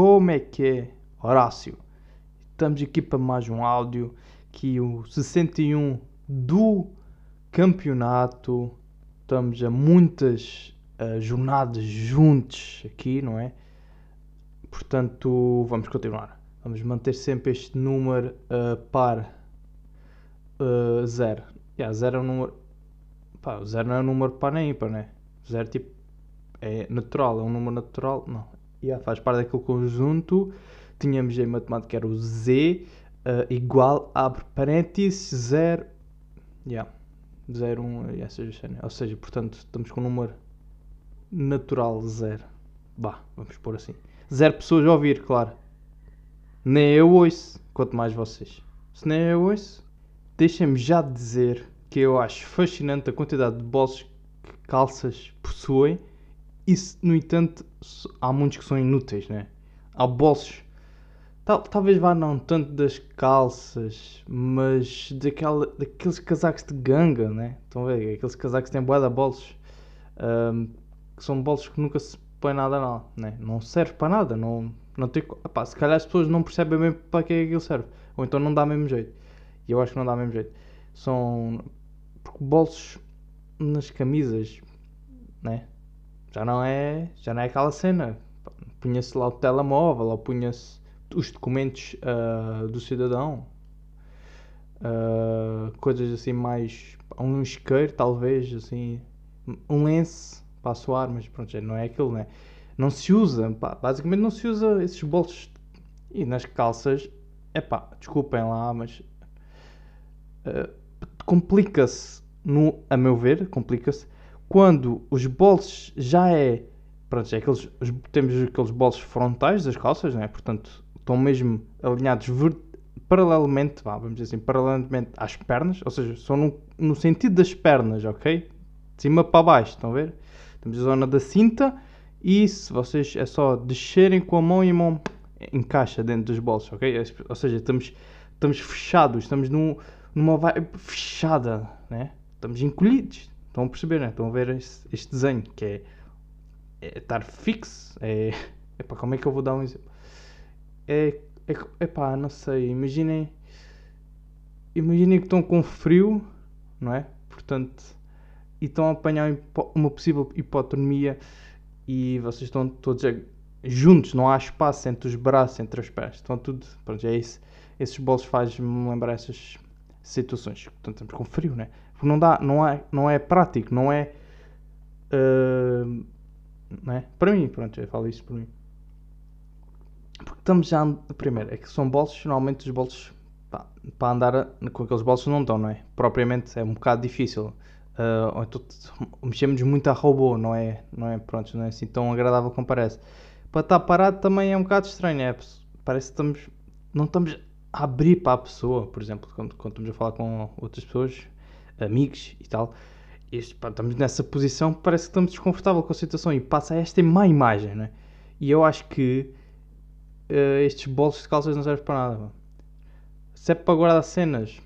Como é que é, Horácio? Estamos aqui para mais um áudio que o 61 do campeonato. Estamos a muitas uh, jornadas juntos aqui, não é? Portanto, vamos continuar. Vamos manter sempre este número uh, par uh, zero. Yeah, zero é um número. Pá, zero não é um número par nem ímpar, né? Zero tipo é natural, é um número natural. Não, yeah, faz parte daquele conjunto. Tínhamos em matemática era o Z uh, igual, abre parênteses, 0. Yeah, 0, 1, yeah, seja, ou seja, portanto, estamos com um número natural 0. Bah, vamos pôr assim. Zero pessoas a ouvir, claro. Nem eu ouço, quanto mais vocês. Se nem eu ouço, deixem-me já dizer que eu acho fascinante a quantidade de bolsos que calças possuem isso, no entanto, há muitos que são inúteis, né? Há bolsos. Tal, talvez vá não tanto das calças, mas daquela, daqueles casacos de ganga, né? Estão a ver? Aqueles casacos que têm boa de bolsos. Um, que são bolsos que nunca se põe nada lá, né? Não serve para nada. Não, não tem, se calhar as pessoas não percebem bem para que é que aquilo serve. Ou então não dá mesmo jeito. E eu acho que não dá mesmo jeito. São. Porque bolsos nas camisas, né? Já não é, já não é aquela cena. Punha-se lá o telemóvel ou punha-se os documentos uh, do cidadão. Uh, coisas assim mais. Um isqueiro, talvez, assim. Um lenço para suar, mas pronto, não é aquilo, né? Não se usa, pá, basicamente não se usa esses bolsos. E nas calças, é pá, desculpem lá, mas. Uh, complica-se, a meu ver, complica-se quando os bolsos já é. Pronto, é aqueles, temos aqueles bolsos frontais das calças, né? portanto estão mesmo alinhados paralelamente, vamos dizer assim, paralelamente às pernas, ou seja, são no, no sentido das pernas, ok? De cima para baixo, estão a ver? Temos a zona da cinta e se vocês é só descerem com a mão e a mão encaixa dentro dos bolsos, ok? É, ou seja, estamos, estamos fechados, estamos num, numa vibe fechada, né? Estamos encolhidos, Estão a perceber, né? Estão a ver este, este desenho que é, é estar fixo. É, epá, como é que eu vou dar um exemplo? É, é, epá, não sei. Imaginem. Imaginem que estão com frio, não é? Portanto, e estão a apanhar uma possível hipotermia e vocês estão todos juntos, não há espaço entre os braços, entre os pés. Estão tudo. Pronto, é isso. Esses bolsos fazem-me lembrar essas situações. Portanto, estamos com frio, né? Porque não dá, não é, não é prático, não é. Uh, não é? Para mim, pronto, eu falo isso para mim. Porque estamos já. Primeiro, é que são bolsos, normalmente os bolsos pá, para andar com aqueles bolsos não dão, não é? Propriamente é um bocado difícil. Uh, então mexemos muito a robô, não é? Não é, pronto, não é assim tão agradável como parece. Para estar parado também é um bocado estranho, é? Parece que estamos. Não estamos abrir para a pessoa, por exemplo, quando, quando estamos a falar com outras pessoas, amigos e tal, pá, estamos nessa posição, parece que estamos desconfortável com a situação e passa esta má imagem, né? E eu acho que uh, estes bolsos de calças não servem para nada. Se é para guardar cenas,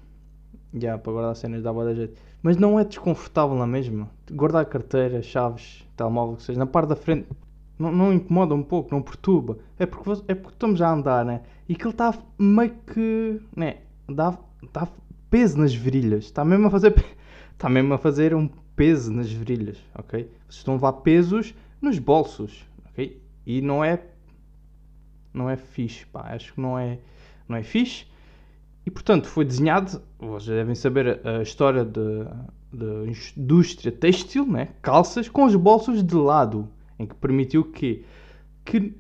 já, yeah, para guardar cenas dá boa jeito. Mas não é desconfortável na mesma. Guardar carteira, chaves, telemóvel, que seja, na parte da frente, não, não incomoda um pouco, não perturba. É porque, é porque estamos a andar, né? E aquilo está meio que, né? Dá, dá peso nas virilhas. Está mesmo a fazer. Está mesmo a fazer um peso nas virilhas, ok? Vocês estão a levar pesos nos bolsos, ok? E não é. Não é fixe, pá. Acho que não é. Não é fixe. E portanto foi desenhado. Vocês devem saber a história da indústria têxtil, né? Calças com os bolsos de lado. Em que permitiu que. Que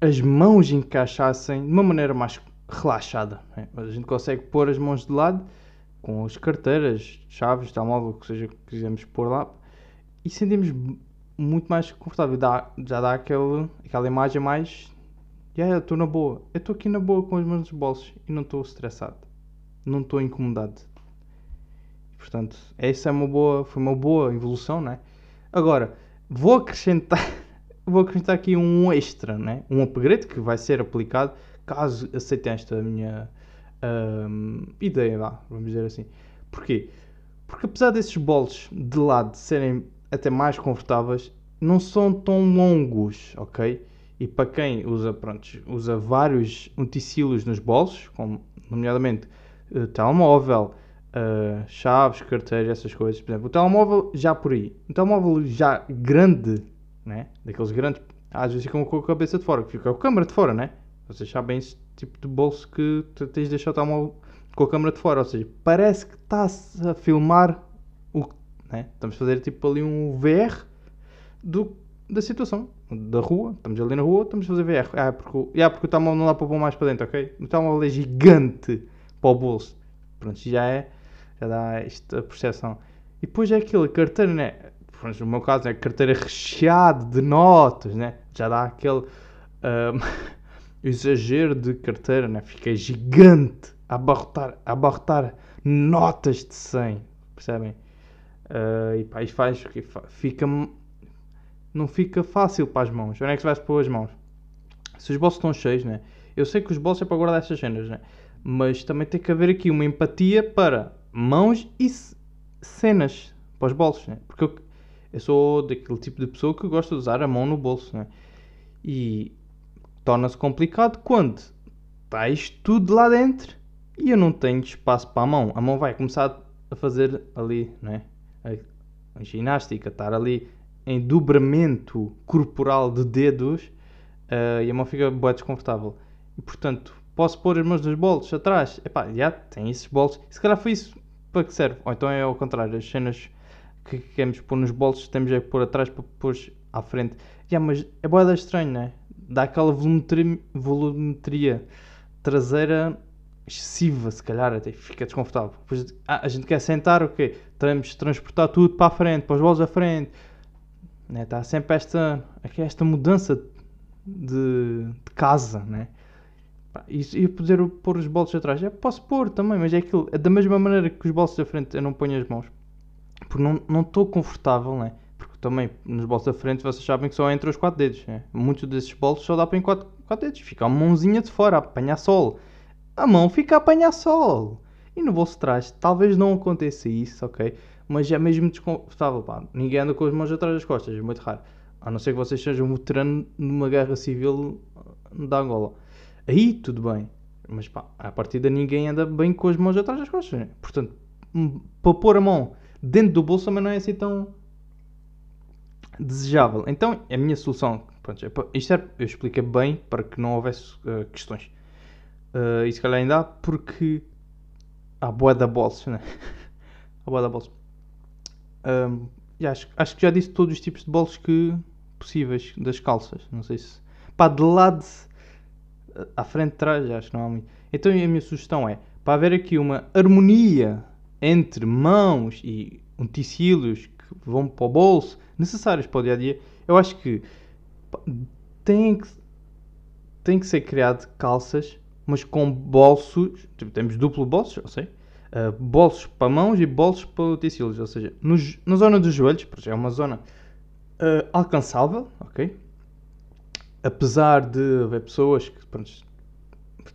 as mãos encaixassem de uma maneira mais relaxada. Né? A gente consegue pôr as mãos de lado com as carteiras, chaves, telemóvel, que seja que quisermos pôr lá e sentimos muito mais confortável. Dá, já dá aquele, aquela imagem mais. Yeah, estou na boa. Eu estou aqui na boa com as mãos nos bolsos e não estou estressado. Não estou incomodado. Portanto, essa é uma boa, foi uma boa evolução, né? Agora, vou acrescentar, vou acrescentar aqui um extra, né? Um upgrade que vai ser aplicado caso aceitem esta minha um, ideia, vá, vamos dizer assim. Porquê? Porque apesar desses bolsos de lado serem até mais confortáveis, não são tão longos, ok? E para quem usa, pronto, usa vários utensílios nos bolsos, como nomeadamente uh, telemóvel, uh, chaves, carteira, essas coisas. Por exemplo, o telemóvel já por aí. Um telemóvel já grande, né? Daqueles grandes, às vezes ficam com a cabeça de fora, fica com a câmera de fora, né? Vocês sabem esse tipo de bolso que tens de deixar o telemóvel com a câmera de fora, ou seja, parece que está-se a filmar o né? Estamos a fazer tipo ali um VR do, da situação, da rua, estamos ali na rua, estamos a fazer VR. Ah, porque, ah, porque o telemóvel não dá para pôr mais para dentro, ok? O telemóvel é gigante para o bolso. Pronto, já é, já dá esta percepção. E depois é aquilo, a carteira, né? No meu caso é carteira recheada de notas, né? Já dá aquele um, exagero de carteira, né? Fica gigante a abarrotar, a abarrotar notas de 100, percebem? Uh, e pá, isto faz, fica, não fica fácil para as mãos. Onde é que se vai pôr as mãos? Se os bolsos estão cheios, né? Eu sei que os bolsos é para guardar estas cenas, né? Mas também tem que haver aqui uma empatia para mãos e cenas para os bolsos, né? Porque eu, eu sou daquele tipo de pessoa que gosta de usar a mão no bolso, né? E torna-se complicado quando está tudo lá dentro e eu não tenho espaço para a mão. A mão vai começar a fazer ali, né? A ginástica, estar ali em dobramento corporal de dedos uh, e a mão fica bem desconfortável. E portanto, posso pôr as mãos nos bolsos atrás? Epá, já tem esses bolsos. Se calhar foi isso para que serve. Ou então é ao contrário, as cenas que queremos pôr nos bolsos temos é pôr atrás para pôr à frente. Já, mas é boa estranho, né? Dá aquela volumetria, volumetria traseira excessiva, se calhar até fica desconfortável. Depois, ah, a gente quer sentar, o quê? Temos transportar tudo para a frente, para os bolos à frente. Né? Está sempre esta, esta mudança de, de casa, né? E, poder pôr os bolsos atrás, é, posso pôr também, mas é aquilo, é da mesma maneira que os bolsos da frente eu não ponho as mãos, porque não estou confortável, né? Porque também nos bolsos da frente vocês sabem que só entra os quatro dedos, né? Muitos desses bolsos só dá para em quatro, quatro dedos, fica a mãozinha de fora a apanhar sol a mão fica a apanhar sol. E no bolso de trás, talvez não aconteça isso, ok? Mas é mesmo desconfortável, pá. Ninguém anda com as mãos atrás das costas, é muito raro. A não ser que vocês sejam um veterano numa guerra civil da Angola. Aí tudo bem. Mas pá, a partir de ninguém anda bem com as mãos atrás das costas. Portanto, hum, para pôr a mão dentro do bolso também não é assim tão desejável. Então, a minha solução, pronto, é, isto é, eu expliquei bem para que não houvesse uh, questões. Uh, e se calhar ainda há porque há boa da bolsos, né? há boa da bolsos. Um, acho, acho que já disse todos os tipos de bolsos que possíveis das calças. Não sei se. Pá, de lado à frente de trás, acho que não há muito. Então a minha sugestão é para haver aqui uma harmonia entre mãos e utensílios que vão para o bolso, necessários para o dia a dia, eu acho que tem que, tem que ser criado calças mas com bolsos, tipo, temos duplo bolsos, eu sei, uh, bolsos para mãos e bolsos para utensílios, ou seja, no, na zona dos joelhos, porque é uma zona uh, alcançável, ok? Apesar de haver pessoas que, pronto,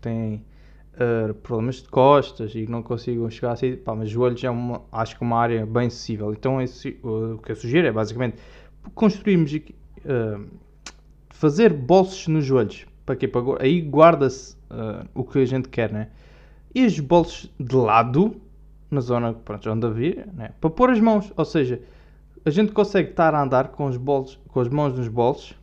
têm uh, problemas de costas e não consigam chegar assim, pá, mas joelhos é uma, acho que uma área bem acessível. Então esse, o que eu sugiro é basicamente construirmos, fazer bolsos nos joelhos para quê? Para, aí guarda-se uh, o que a gente quer, né? E os bolsos de lado, na zona pronto, onde havia, né? para pôr as mãos. Ou seja, a gente consegue estar a andar com, os bolsos, com as mãos nos bolsos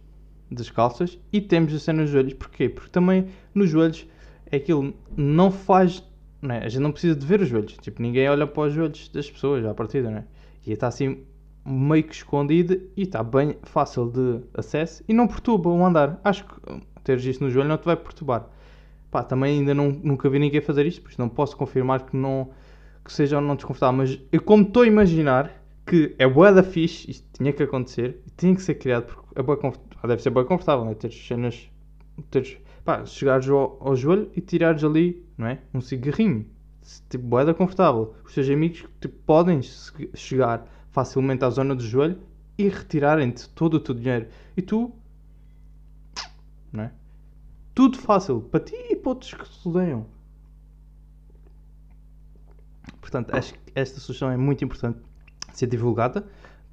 das calças e temos a ser nos joelhos. Porquê? Porque também nos joelhos é aquilo não faz. Né? A gente não precisa de ver os joelhos. Tipo, ninguém olha para os joelhos das pessoas à partida, né? E está assim meio que escondido e está bem fácil de acesso e não perturba o andar. Acho que teres isto no joelho não te vai perturbar. Pá, também ainda não, nunca vi ninguém fazer isto, por isso não posso confirmar que, não, que seja ou não desconfortável. Mas eu, como estou a imaginar que é boa da fixe, isto tinha que acontecer, tinha que ser criado, porque é boa deve ser bem confortável, né? Teres cenas, teres, pá, chegares ao, ao joelho e tirares ali, não é? Um cigarrinho, tipo, boeda confortável. Os teus amigos tipo, podem chegar facilmente à zona do joelho e retirarem-te todo o teu dinheiro. E tu não é? Tudo fácil para ti e para outros que se odeiam. Portanto, acho que esta sugestão é muito importante ser divulgada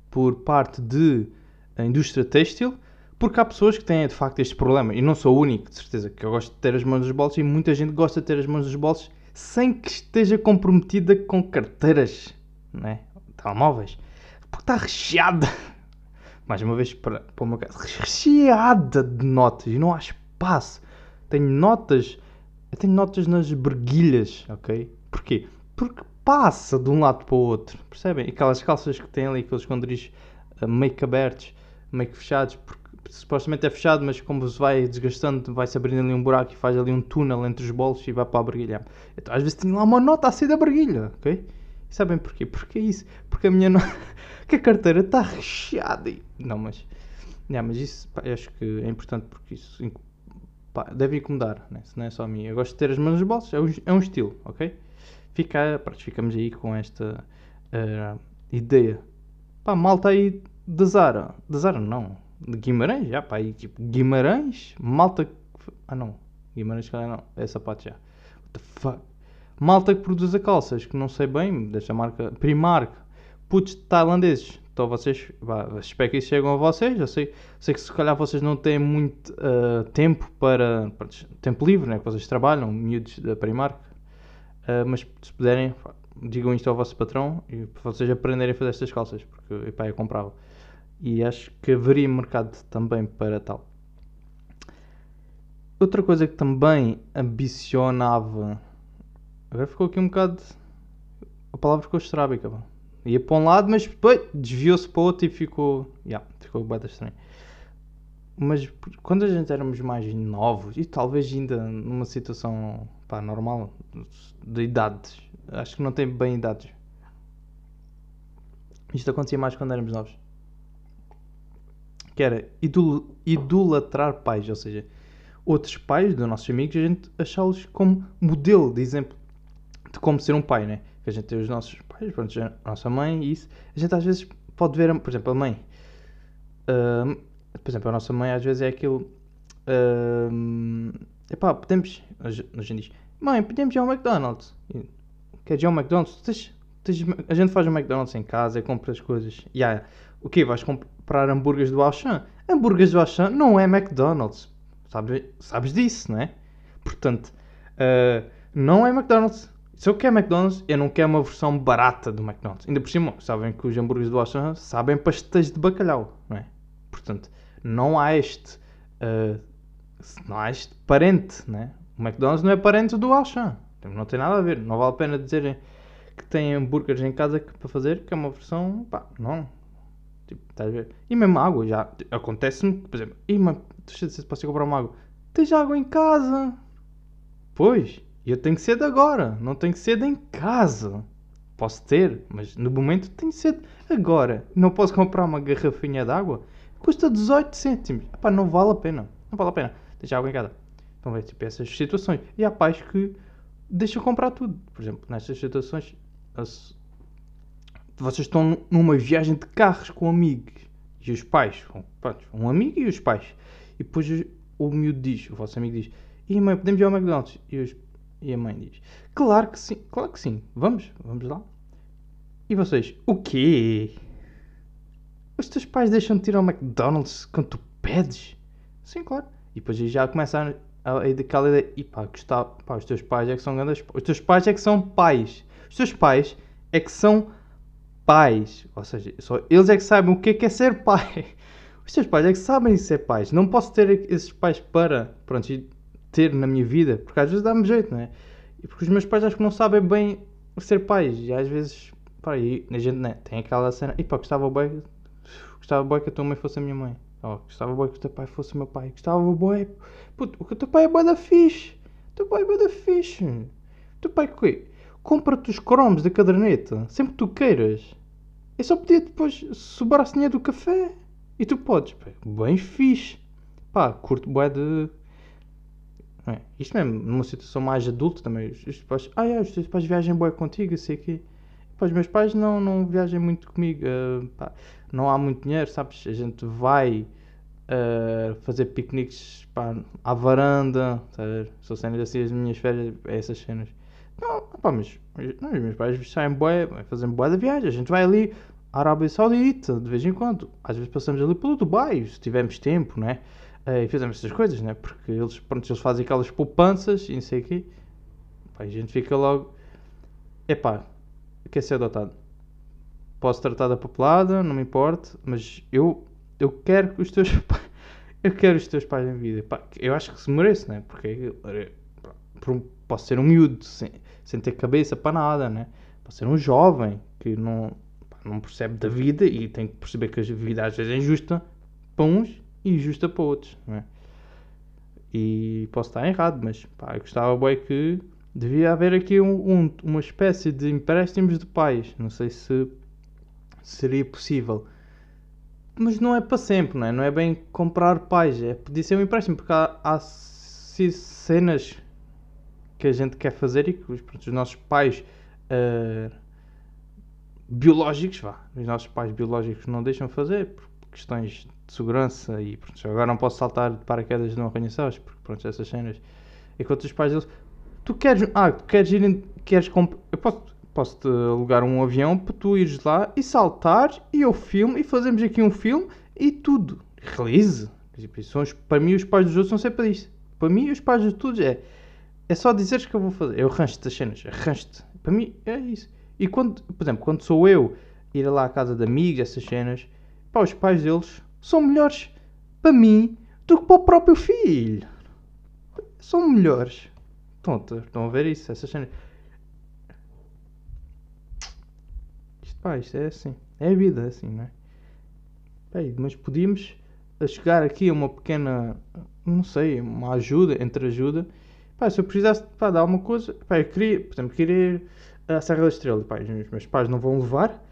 por parte de a indústria têxtil, Porque há pessoas que têm de facto este problema, e não sou o único, de certeza, que eu gosto de ter as mãos nos bolsos e muita gente gosta de ter as mãos nos bolsos sem que esteja comprometida com carteiras, né? telemóveis, porque está recheada, mais uma vez para, para o meu caso, recheada de notas e não há espaço. Tenho notas, eu tenho notas nas berguilhas, ok? Porquê? Porque passa de um lado para o outro, percebem? Aquelas calças que têm ali, aqueles esconderijos uh, meio que abertos, meio que fechados, porque supostamente é fechado, mas como se vai desgastando, vai-se abrindo ali um buraco e faz ali um túnel entre os bolos e vai para a barguilha. Então às vezes tenho lá uma nota a sair da barguilha, ok? E sabem porquê? Porque é isso. Porque a minha nota, que a carteira está recheada. E... Não, mas... Yeah, mas isso pá, acho que é importante porque isso pá, deve incomodar, né? se não é só a mim. Eu gosto de ter as mãos nos bolsos, é um, é um estilo, ok? Fica, pronto, ficamos aí com esta uh, ideia. Pá, malta aí de Zara. De Zara não de Guimarães, já pá, aí tipo Guimarães, malta. Ah não, Guimarães, calhar não, é sapato já. What the fuck? Malta que produz a calças, que não sei bem, desta marca Primark, putos tailandeses. Então vocês, vá, espero que isso cheguem a vocês. Eu sei, sei que se calhar vocês não têm muito uh, tempo para, para, tempo livre, né? Que vocês trabalham, miúdos da Primark. Uh, mas se puderem, digam isto ao vosso patrão e para vocês aprenderem a fazer estas calças, porque epá, eu comprava e acho que haveria mercado também para tal. Outra coisa que também ambicionava. Agora ficou aqui um bocado. A palavra ficou estrábica. Ia para um lado, mas desviou-se para o outro e ficou. Yeah, ficou bem estranho. Mas quando a gente éramos mais novos, e talvez ainda numa situação pá, normal de idades, acho que não tem bem idades. Isto acontecia mais quando éramos novos que era idol idolatrar pais, ou seja, outros pais dos nossos amigos, a gente achá-los como modelo de exemplo de como ser um pai, né? Que a gente tem os nossos pais, pronto, a nossa mãe e isso. A gente às vezes pode ver, por exemplo, a mãe. Uh, por exemplo, a nossa mãe às vezes é aquilo. Uh, epá, podemos. A gente diz: Mãe, podemos ir ao McDonald's. Quer ir ao McDonald's? Tens, tens, a gente faz o McDonald's em casa, compra as coisas. Yeah. O quê? Vais comprar comprar hambúrgueres do Auchan. Hambúrgueres do Auchan não é McDonald's. Sabes, sabes disso, não é? Portanto, uh, não é McDonald's. Se eu quero McDonald's, eu não quero uma versão barata do McDonald's. Ainda por cima, sabem que os hambúrgueres do Auchan sabem pastéis de bacalhau, não é? Portanto, não há este, uh, não há este parente, não é? O McDonald's não é parente do Auchan. Não tem nada a ver. Não vale a pena dizerem que têm hambúrgueres em casa para fazer, que é uma versão, pá, não. Tipo, estás a ver? E mesmo água, já acontece-me, por exemplo, e mas se posso comprar uma água? Tens água em casa? Pois, eu tenho que ser de agora, não tenho que ser de em casa. Posso ter, mas no momento tenho que ser de agora. Não posso comprar uma garrafinha de água? Custa 18 cêntimos. Epá, não vale a pena. Não vale a pena. Deixar água em casa. Então, é tipo essas situações. E há pais que deixam comprar tudo. Por exemplo, nestas situações, vocês estão numa viagem de carros com amigos e os pais, pronto, um amigo e os pais, e depois o miúdo diz, o vosso amigo diz, e mãe, podemos ir ao McDonald's? E, os, e a mãe diz, claro que sim, claro que sim, vamos, vamos lá. E vocês, o quê? Os teus pais deixam-te ir ao McDonald's quando tu pedes? Sim, claro. E depois já começa a, a, a daquela ideia, e pá, Gustavo, pá, os teus pais é que são grandes, os teus pais é que são pais, os teus pais é que são pais. Ou seja, só eles é que sabem o que é, que é ser pai. Os teus pais é que sabem ser pais. Não posso ter esses pais para, pronto, ter na minha vida, porque às vezes dá-me jeito, não é? E porque os meus pais acho que não sabem bem ser pais. E às vezes, pá, e a gente né, tem aquela cena, e pá, gostava bem, gostava bem que a tua mãe fosse a minha mãe. Oh, gostava bem que o teu pai fosse o meu pai. Gostava bem, puto, o teu pai é boa da fixe. O teu pai é boa da fixe. O teu pai o quê? Compra-te os cromos da caderneta, sempre que tu queiras. Eu só podia depois sobrar-se dinheiro do café. E tu podes. Bem fixe. Pá, curto bué de... É, isto mesmo, numa situação mais adulta também. Os, pais, ah, é, os teus pais viajam bué contigo, sei que Pá, os meus pais não, não viajam muito comigo. Uh, pá, não há muito dinheiro, sabes? A gente vai uh, fazer piqueniques pá, à varanda. Sabe? São cenas assim, as minhas férias, é essas cenas. Não, pá, mas não, os meus pais saem boé, fazem boé da viagem. A gente vai ali, Arábia Saudita, de vez em quando. Às vezes passamos ali pelo Dubai, se tivermos tempo, né? Eh, E fazemos essas coisas, né? Porque eles, pronto, eles fazem aquelas poupanças e não sei o quê. Pá, a gente fica logo. Epá, quer ser adotado. Posso tratar da papelada, não me importa, mas eu, eu quero que os teus pais. Eu quero os teus pais em vida. Pá, eu acho que se mereço, né? Porque posso ser um miúdo sem, sem ter cabeça para nada, né? Posso ser um jovem que não, não percebe da vida e tem que perceber que a vida às vezes é injusta para uns e justa para outros, né? E posso estar errado, mas pá, eu gostava bem que devia haver aqui um, um- uma espécie de empréstimos de pais. Não sei se seria possível. Mas não é para sempre, não é? Não é bem comprar pais. É, podia ser um empréstimo, porque há, há cenas que a gente quer fazer e que os, os nossos pais ah, biológicos, vá, os nossos pais biológicos não deixam fazer por questões de segurança e pronto, agora não posso saltar de paraquedas no arranha-céus, porque pronto, essas cenas. Enquanto os pais deles, tu queres, ah, tu queres ir, queres comprar, eu posso, posso te alugar um avião para tu ires lá e saltar e eu filmo e fazemos aqui um filme e tudo. Isso são os- para mim os pais dos outros são sempre isso. Para mim os pais de todos é é só dizeres que eu vou fazer. Eu arranjo-te as cenas, arranjo-te. Para mim é isso. E quando, por exemplo, quando sou eu ir lá à casa de amigos, essas cenas, pá, os pais deles são melhores para mim do que para o próprio filho. São melhores. A- estão a ver isso, essas cenas. Isto, pá, isto é assim. É a vida, é assim, não é? Bem, mas podíamos chegar aqui a uma pequena, não sei, uma ajuda, entre ajuda. Pá, se eu precisasse pá, dar alguma coisa, pá, eu queria, por exemplo, queria ir à Serra da Estrela. Pá, os meus pais não vão levar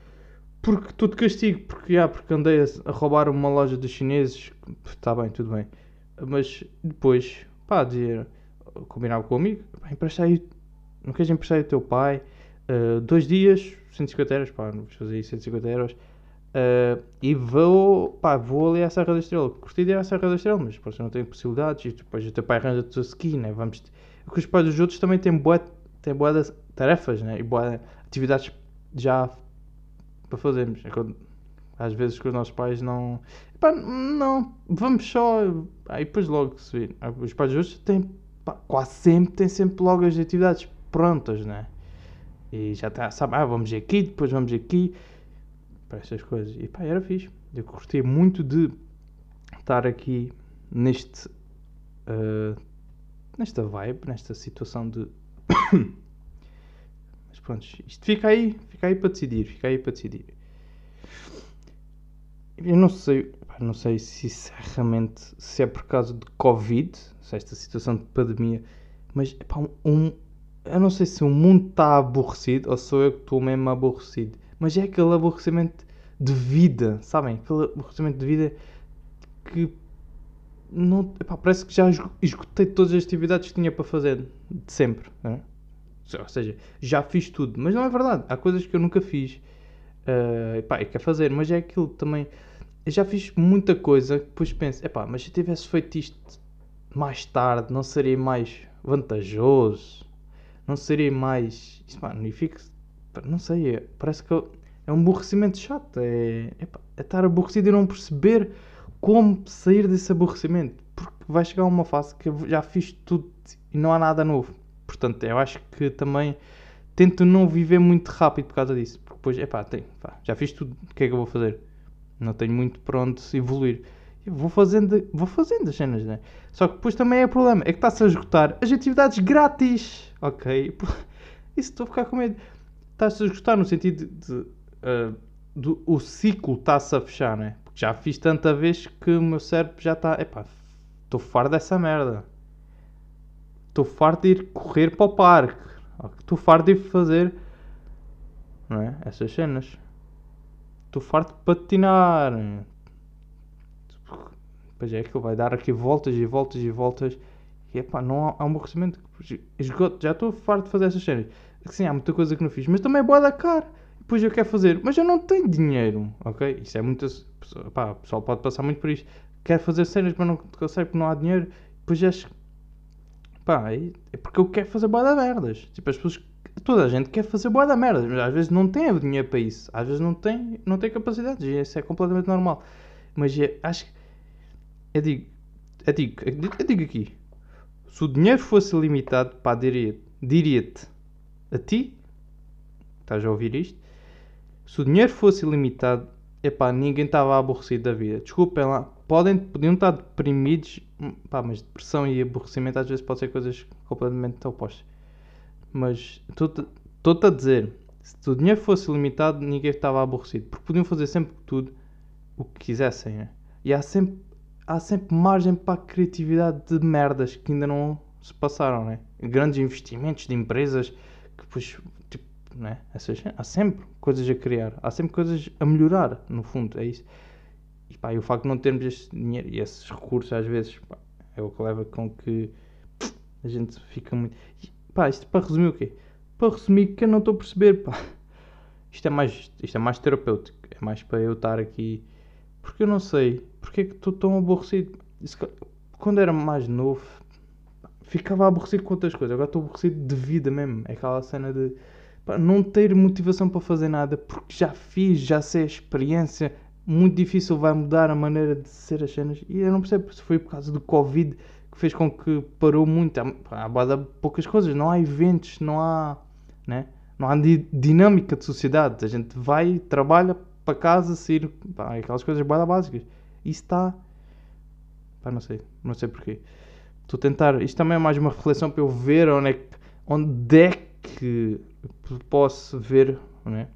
porque de castigo, porque, já, porque andei a, a roubar uma loja dos chineses. Está bem, tudo bem. Mas depois, pá, dizer, combinar com o amigo, pá, empresta aí, não queres emprestar o teu pai? Uh, dois dias, 150 euros, pá, não vou fazer aí 150 euros. Uh, e vou, pá, vou ali à Serra da Estrela. Gostei de ir à Serra da Estrela, mas depois não tenho possibilidades. E depois o teu pai arranja-te o ski, né? Vamos. Porque os pais dos outros também têm boas bué de tarefas, né? E boas atividades já para fazermos. É às vezes que os nossos pais não. Pá, não, vamos só. Aí depois logo se. Ah, Os pais outros têm, pá, quase sempre, têm sempre logo as atividades prontas, né? E já está, sabe, ah, vamos aqui, depois vamos aqui para essas coisas. E pá, era fixe. Eu curti muito de estar aqui neste. ah, nesta vibe, nesta situação de. Mas pronto, isto fica aí, fica aí para decidir, fica aí para decidir. Eu não sei, não sei se isso é realmente se é por causa de Covid, se é esta situação de pandemia, mas pá, um, eu não sei se o mundo está aborrecido ou sou eu que estou mesmo aborrecido, mas é aquele aborrecimento de vida, sabem? Aquele aborrecimento de vida que não, epá, parece que já esgo- esgotei todas as atividades que tinha para fazer de sempre, não é? ou seja, já fiz tudo, mas não é verdade, há coisas que eu nunca fiz. Uh, epá, eu quero fazer, mas é aquilo também. Eu já fiz muita coisa que depois penso, epá, mas se eu tivesse feito isto mais tarde, não seria mais vantajoso? Não seria mais. Isto, pá, e fico. Não sei, é- parece que é um aborrecimento chato. É, epá, é estar aborrecido e não perceber como sair desse aborrecimento. Porque vai chegar uma fase que já fiz tudo e não há nada novo. Portanto, eu acho que também tento não viver muito rápido por causa disso. Porque depois, epá, pá, já fiz tudo, o que é que eu vou fazer? Não tenho muito para onde evoluir. Vou fazendo, vou fazendo as cenas, né? Só que depois também é problema, é que está-se a esgotar as atividades grátis, ok? Isso estou a ficar com medo. Está-se a esgotar no sentido de, de, ah, do, o ciclo está-se a fechar, né? Já fiz tanta vez que o meu cérebro já está, epá, estou farto dessa merda. Estou farto de ir correr para o parque. Estou farto de ir fazer não é? essas cenas. Estou farto de patinar. Pois é, aquilo vai dar aqui voltas e voltas e voltas. E epá, não há, há um aborrecimento. Já estou farto de fazer essas cenas. Sim, há muita coisa que não fiz, mas também é boa da cara. Depois eu quero fazer, mas eu não tenho dinheiro, ok? Isso é muitas. Pá, o pessoal pode passar muito por isto. Quero fazer cenas, mas não consegue porque não há dinheiro. Depois já. Pá, é é porque eu quero fazer boa da merdas. Tipo, as pessoas. toda a gente quer fazer boa da merda, mas às vezes não tem dinheiro para isso, às vezes não tem, não tem capacidade, e isso é completamente normal. Mas é, acho que. Eu digo, eu digo, eu digo aqui: se o dinheiro fosse limitado, pá, diria-te, diria-te a ti, estás a ouvir isto? Se o dinheiro fosse ilimitado, epá, ninguém estava aborrecido da vida. Desculpem lá, podem, podiam estar deprimidos, pá, mas depressão e aborrecimento às vezes podem ser coisas completamente opostas. Mas estou-te a dizer, se o dinheiro fosse limitado, ninguém estava aborrecido, porque podiam fazer sempre tudo o que quisessem, né? E há sempre, há sempre margem para a criatividade de merdas que ainda não se passaram, né? Grandes investimentos de empresas que depois, né? Essas, há sempre coisas a criar, há sempre coisas a melhorar, no fundo, é isso. E, pá, e o facto de não termos este dinheiro e esses recursos, às vezes, pá, é o que leva com que a gente fica muito. Pá, isto para resumir o quê? Para resumir que eu não estou a perceber, pá. Isto é mais, isto é mais terapêutico, é mais para eu estar aqui porque eu não sei. Porque é que estou tão aborrecido? Quando era mais novo, ficava aborrecido com outras coisas. Agora estou aborrecido de vida mesmo. É aquela cena de não ter motivação para fazer nada porque já fiz, já sei a experiência. Muito difícil vai mudar a maneira de ser as cenas. E eu não percebo se foi por causa do Covid que fez com que parou muito. Há, poucas coisas. Não há eventos, não há. Né? Não há dinâmica de sociedade. A gente vai, trabalha, para casa, sair, pá, aquelas coisas básicas. Isso está. Pá, não sei, não sei porquê. Estou a tentar. Isto também é mais uma reflexão para eu ver onde é que, onde é que posso ver né?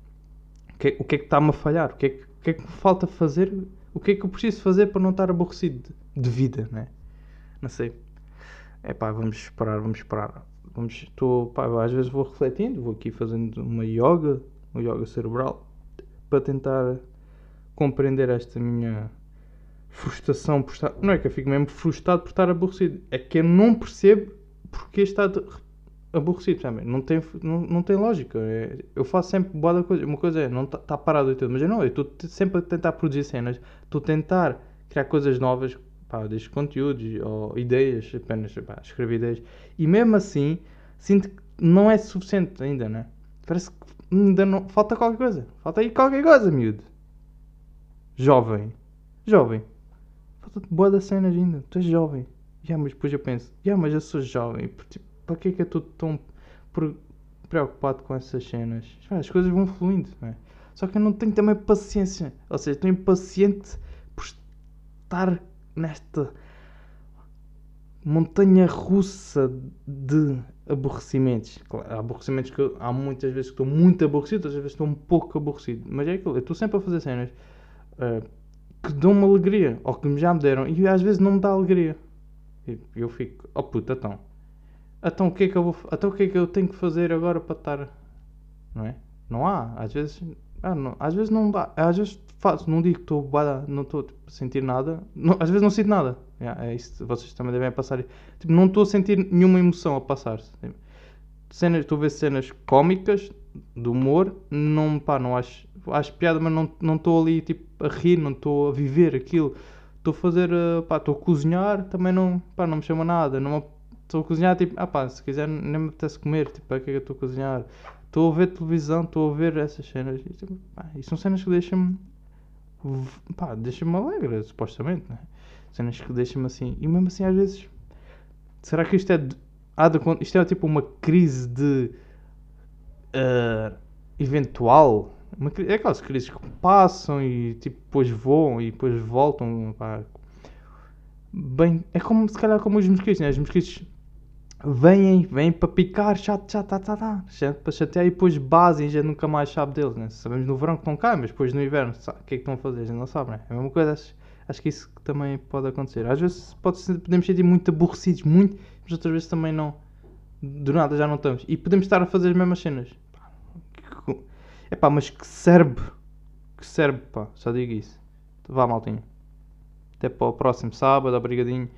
o, que, o que é que está-me a falhar, o que, é que, o que é que me falta fazer, o que é que eu preciso fazer para não estar aborrecido de, de vida, né? Não sei. É pá, vamos esperar, vamos esperar. Vamos, estou, pá, às vezes vou refletindo, vou aqui fazendo uma yoga, uma yoga cerebral para tentar compreender esta minha frustração por estar. Não é que eu fico mesmo frustrado por estar aborrecido, é que eu não percebo porque está aborrecido também. Não tem, não, não tem lógica. É, eu faço sempre boa coisa. Uma coisa é não está tá parado e tudo, mas eu não, eu estou sempre a tentar produzir cenas, estou a tentar criar coisas novas, pá, desde conteúdos ou ideias, apenas pá, escrever ideias, e mesmo assim sinto que não é suficiente ainda, né? Parece que ainda não. Falta qualquer coisa. Falta aí qualquer coisa, miúdo. Jovem. Jovem. Falta boa das cenas ainda. Tu és jovem. Já, mas depois eu penso, já, mas eu sou jovem. Tipo, para que é que eu estou tão preocupado com essas cenas? As coisas vão fluindo, não é? Só que eu não tenho também paciência. Ou seja, estou impaciente por estar nesta montanha russa de aborrecimentos. Claro, há aborrecimentos que eu, há muitas vezes que estou muito aborrecido, outras vezes estou um pouco aborrecido. Mas é aquilo, eu estou sempre a fazer cenas uh, que dão-me alegria, ou que já me deram, e às vezes não me dá alegria. E eu fico, oh puta, então. Então o que é que eu vou, então o que é que eu tenho que fazer agora para estar, não é? Não há, às vezes, ah, não, às vezes não dá, às vezes faço, não digo que estou, não estou tipo, a sentir nada, não, às vezes não sinto nada, Yeah, é isso, vocês também devem passar. Tipo, não estou a sentir nenhuma emoção a passar-se. Tipo, cenas, estou a ver cenas cómicas, de humor, não, pá, não acho, acho piada, mas não estou ali tipo, a rir, não estou a viver aquilo. Estou a fazer, uh, pá, estou a cozinhar, também não, pá, não me chama nada. Estou a cozinhar, tipo, ah pá, se quiser nem me apetece comer, tipo, para que é que eu estou a cozinhar? Estou a ver televisão, estou a ver essas cenas. E, tipo, pá, e são cenas que deixam-me, pá, deixam-me alegre, supostamente, né? Cenas que deixam-me assim. E mesmo assim, às vezes. Será que isto é. De, há de, isto é tipo uma crise de. Uh, eventual. Uma, é aquelas crises que passam e tipo, depois voam e depois voltam. Pá. Bem, é como se calhar como os mosquitos, né? Os mosquitos vêm, vêm para picar, chat, chat, tá, tá, tá, para chatear e depois basem, já nunca mais sabe deles, né? Sabemos no verão que estão cá, mas depois no inverno, o que é que estão a fazer? Não sabe, né? É a mesma coisa, Acho que isso também pode acontecer. Às vezes pode podemos sentir muito aborrecidos, muito, mas outras vezes também não. Do nada já não estamos. E podemos estar a fazer as mesmas cenas. É pá, mas que serve. Que serve, pá. Só digo isso. Vá, maltinho. Até para o próximo sábado. Obrigadinho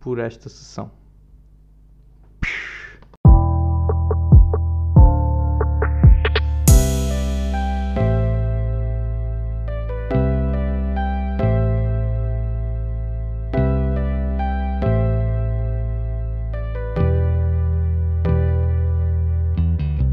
por esta sessão.